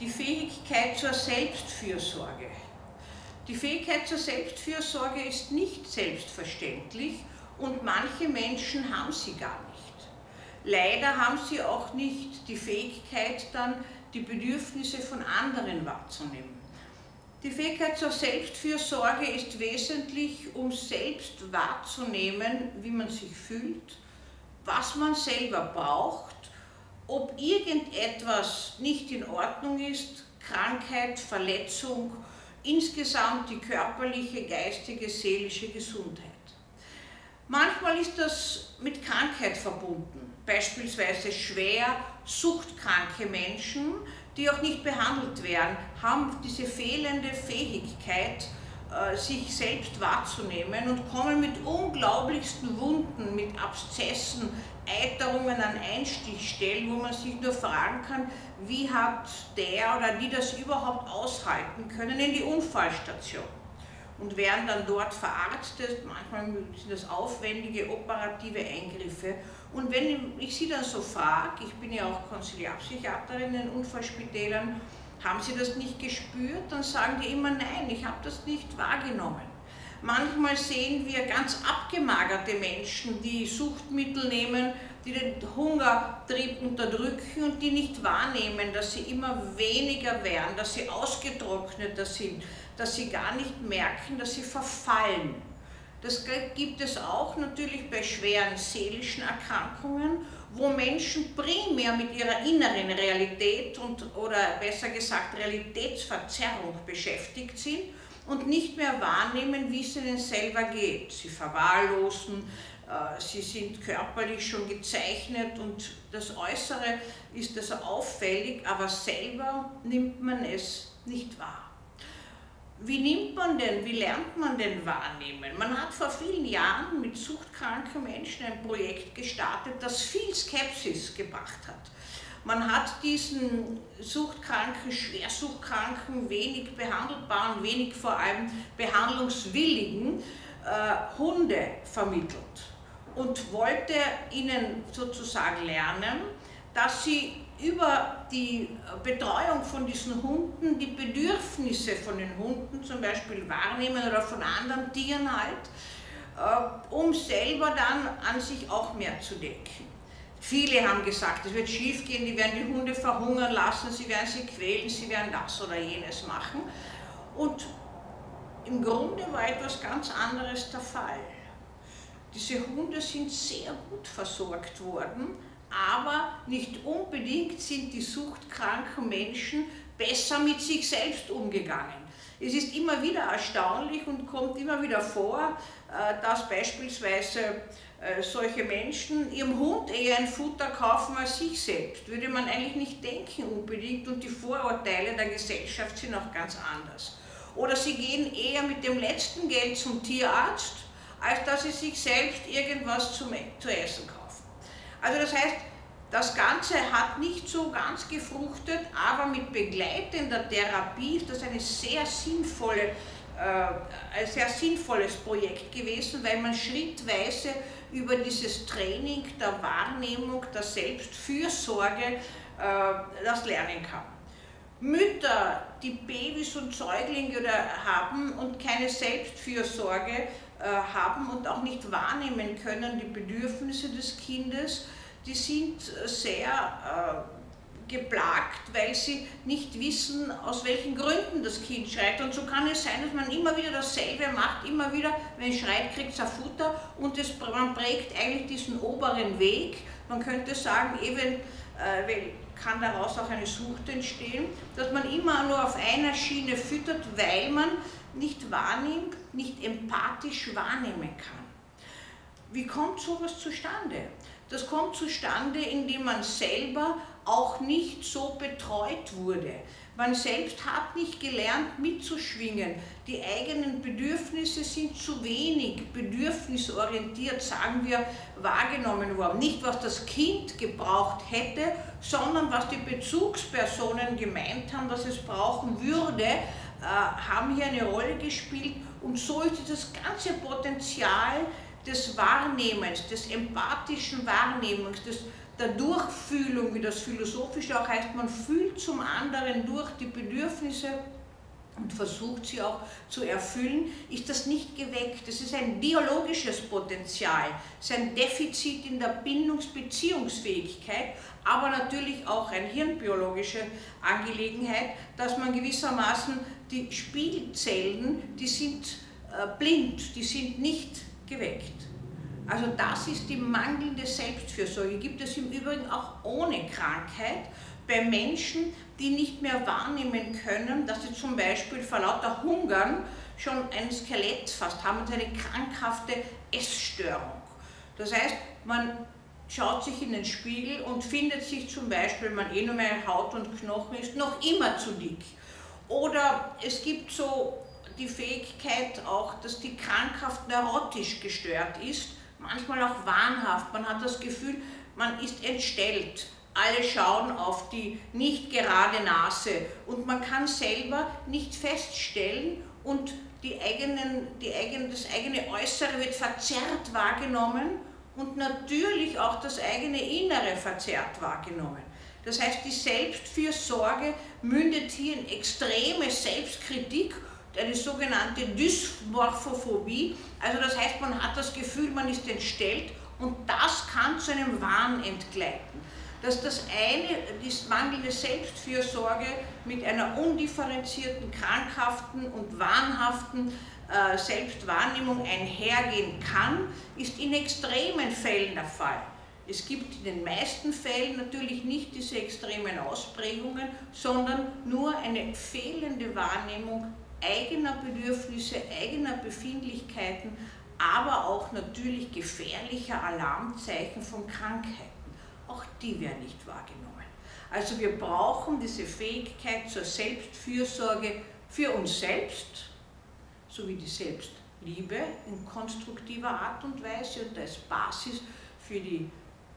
die Fähigkeit zur Selbstfürsorge. Die Fähigkeit zur Selbstfürsorge ist nicht selbstverständlich und manche Menschen haben sie gar nicht. Leider haben sie auch nicht die Fähigkeit, dann die Bedürfnisse von anderen wahrzunehmen. Die Fähigkeit zur Selbstfürsorge ist wesentlich, um selbst wahrzunehmen, wie man sich fühlt, was man selber braucht, irgendetwas nicht in Ordnung ist, Krankheit, Verletzung, insgesamt die körperliche, geistige, seelische Gesundheit. Manchmal ist das mit Krankheit verbunden, beispielsweise schwer suchtkranke Menschen, die auch nicht behandelt werden, haben diese fehlende Fähigkeit, äh, sich selbst wahrzunehmen und kommen mit unglaublichsten Wunden, mit Abszessen, Eiterungen an Einstichstellen, wo man sich nur fragen kann, wie hat der oder die das überhaupt aushalten können in die Unfallstation und werden dann dort verarztet. Manchmal sind das aufwendige operative Eingriffe. Und wenn ich sie dann so frage, ich bin ja auch Konsiliarpsychiaterin in Unfallspitälern, haben sie das nicht gespürt? Dann sagen die immer, nein, ich habe das nicht wahrgenommen. Manchmal sehen wir ganz abgemagerte Menschen, die Suchtmittel nehmen, die den Hungertrieb unterdrücken und die nicht wahrnehmen, dass sie immer weniger werden, dass sie ausgetrockneter sind, dass sie gar nicht merken, dass sie verfallen. Das gibt es auch natürlich bei schweren seelischen Erkrankungen, wo Menschen primär mit ihrer inneren Realität und, oder besser gesagt Realitätsverzerrung beschäftigt sind und nicht mehr wahrnehmen, wie es ihnen selber geht. Sie verwahrlosen, äh, sie sind körperlich schon gezeichnet und das Äußere ist also auffällig, aber selber nimmt man es nicht wahr. Wie nimmt man denn, wie lernt man denn wahrnehmen? Man hat vor vielen Jahren mit suchtkranken Menschen ein Projekt gestartet, das viel Skepsis gebracht hat. Man hat diesen suchtkranken, schwersuchtkranken, wenig behandelbaren, wenig vor allem behandlungswilligen äh, Hunde vermittelt und wollte ihnen sozusagen lernen, dass sie über die Betreuung von diesen Hunden die Bedürfnisse von den Hunden zum Beispiel wahrnehmen oder von anderen Tieren halt, äh, um selber dann an sich auch mehr zu denken. Viele haben gesagt, es wird schief gehen, die werden die Hunde verhungern lassen, sie werden sie quälen, sie werden das oder jenes machen. Und im Grunde war etwas ganz anderes der Fall. Diese Hunde sind sehr gut versorgt worden, aber nicht unbedingt sind die suchtkranken Menschen besser mit sich selbst umgegangen. Es ist immer wieder erstaunlich und kommt immer wieder vor, äh, dass beispielsweise äh, solche Menschen ihrem Hund eher ein Futter kaufen als sich selbst. Würde man eigentlich nicht denken unbedingt und die Vorurteile der Gesellschaft sind auch ganz anders. Oder sie gehen eher mit dem letzten Geld zum Tierarzt, als dass sie sich selbst irgendwas zum, zu essen kaufen. Also das heißt, das Ganze hat nicht so ganz gefruchtet, aber mit begleitender Therapie ist das eine sehr sinnvolle äh, ein sehr sinnvolles Projekt gewesen, weil man schrittweise über dieses Training der Wahrnehmung, der Selbstfürsorge äh, das lernen kann. Mütter, die Babys und Säuglinge haben und keine Selbstfürsorge äh, haben und auch nicht wahrnehmen können, die Bedürfnisse des Kindes, die sind sehr geplagt, weil sie nicht wissen, aus welchen Gründen das Kind schreit. Und so kann es sein, dass man immer wieder dasselbe macht, immer wieder, wenn es schreit, kriegt es ein Futter und es, man prägt eigentlich diesen oberen Weg. Man könnte sagen, eben äh, kann daraus auch eine Sucht entstehen, dass man immer nur auf einer Schiene füttert, weil man nicht wahrnimmt, nicht empathisch wahrnehmen kann. Wie kommt sowas zustande? Das kommt zustande, indem man selber auch nicht so betreut wurde. Man selbst hat nicht gelernt mitzuschwingen. Die eigenen Bedürfnisse sind zu wenig bedürfnisorientiert, sagen wir, wahrgenommen worden. Nicht, was das Kind gebraucht hätte, sondern was die Bezugspersonen gemeint haben, dass es brauchen würde, äh, haben hier eine Rolle gespielt. Und so ist das ganze Potenzial des Wahrnehmens, des empathischen Wahrnehmens, des der Durchfühlung, wie das philosophisch auch heißt, man fühlt zum anderen durch die Bedürfnisse und versucht sie auch zu erfüllen, ist das nicht geweckt. Das ist ein biologisches Potenzial, es ist ein Defizit in der Bindungsbeziehungsfähigkeit, aber natürlich auch eine hirnbiologische Angelegenheit, dass man gewissermaßen die Spiegelzellen, die sind äh, blind, die sind nicht geweckt. Also das ist die mangelnde Selbstfürsorge. Gibt es im Übrigen auch ohne Krankheit bei Menschen, die nicht mehr wahrnehmen können, dass sie zum Beispiel vor lauter Hungern schon ein Skelett fast haben und eine krankhafte Essstörung. Das heißt, man schaut sich in den Spiegel und findet sich zum Beispiel, wenn man eh nur mehr Haut und Knochen ist, noch immer zu dick. Oder es gibt so die Fähigkeit auch, dass die krankhaft neurotisch gestört ist, manchmal auch wahnhaft. Man hat das Gefühl, man ist entstellt alle schauen auf die nicht gerade Nase und man kann selber nicht feststellen und die eigenen, die eigene, das eigene Äußere wird verzerrt wahrgenommen und natürlich auch das eigene Innere verzerrt wahrgenommen. Das heißt, die Selbstfürsorge mündet hier in extreme Selbstkritik, eine sogenannte Dysmorphophobie. Also das heißt, man hat das Gefühl, man ist entstellt und das kann zu einem Wahn entgleiten dass das eine, die mangelnde Selbstfürsorge mit einer undifferenzierten, krankhaften und wahnhaften äh, Selbstwahrnehmung einhergehen kann, ist in extremen Fällen der Fall. Es gibt in den meisten Fällen natürlich nicht diese extremen Ausprägungen, sondern nur eine fehlende Wahrnehmung eigener Bedürfnisse, eigener Befindlichkeiten, aber auch natürlich gefährlicher Alarmzeichen von Krankheit auch die werden nicht wahrgenommen. Also wir brauchen diese Fähigkeit zur Selbstfürsorge für uns selbst, sowie die Selbstliebe in konstruktiver Art und Weise und als Basis für die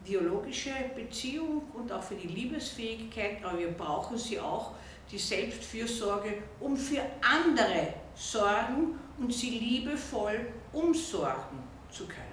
biologische Beziehung und auch für die Liebesfähigkeit, aber wir brauchen sie auch, die Selbstfürsorge, um für andere sorgen und sie liebevoll umsorgen zu können.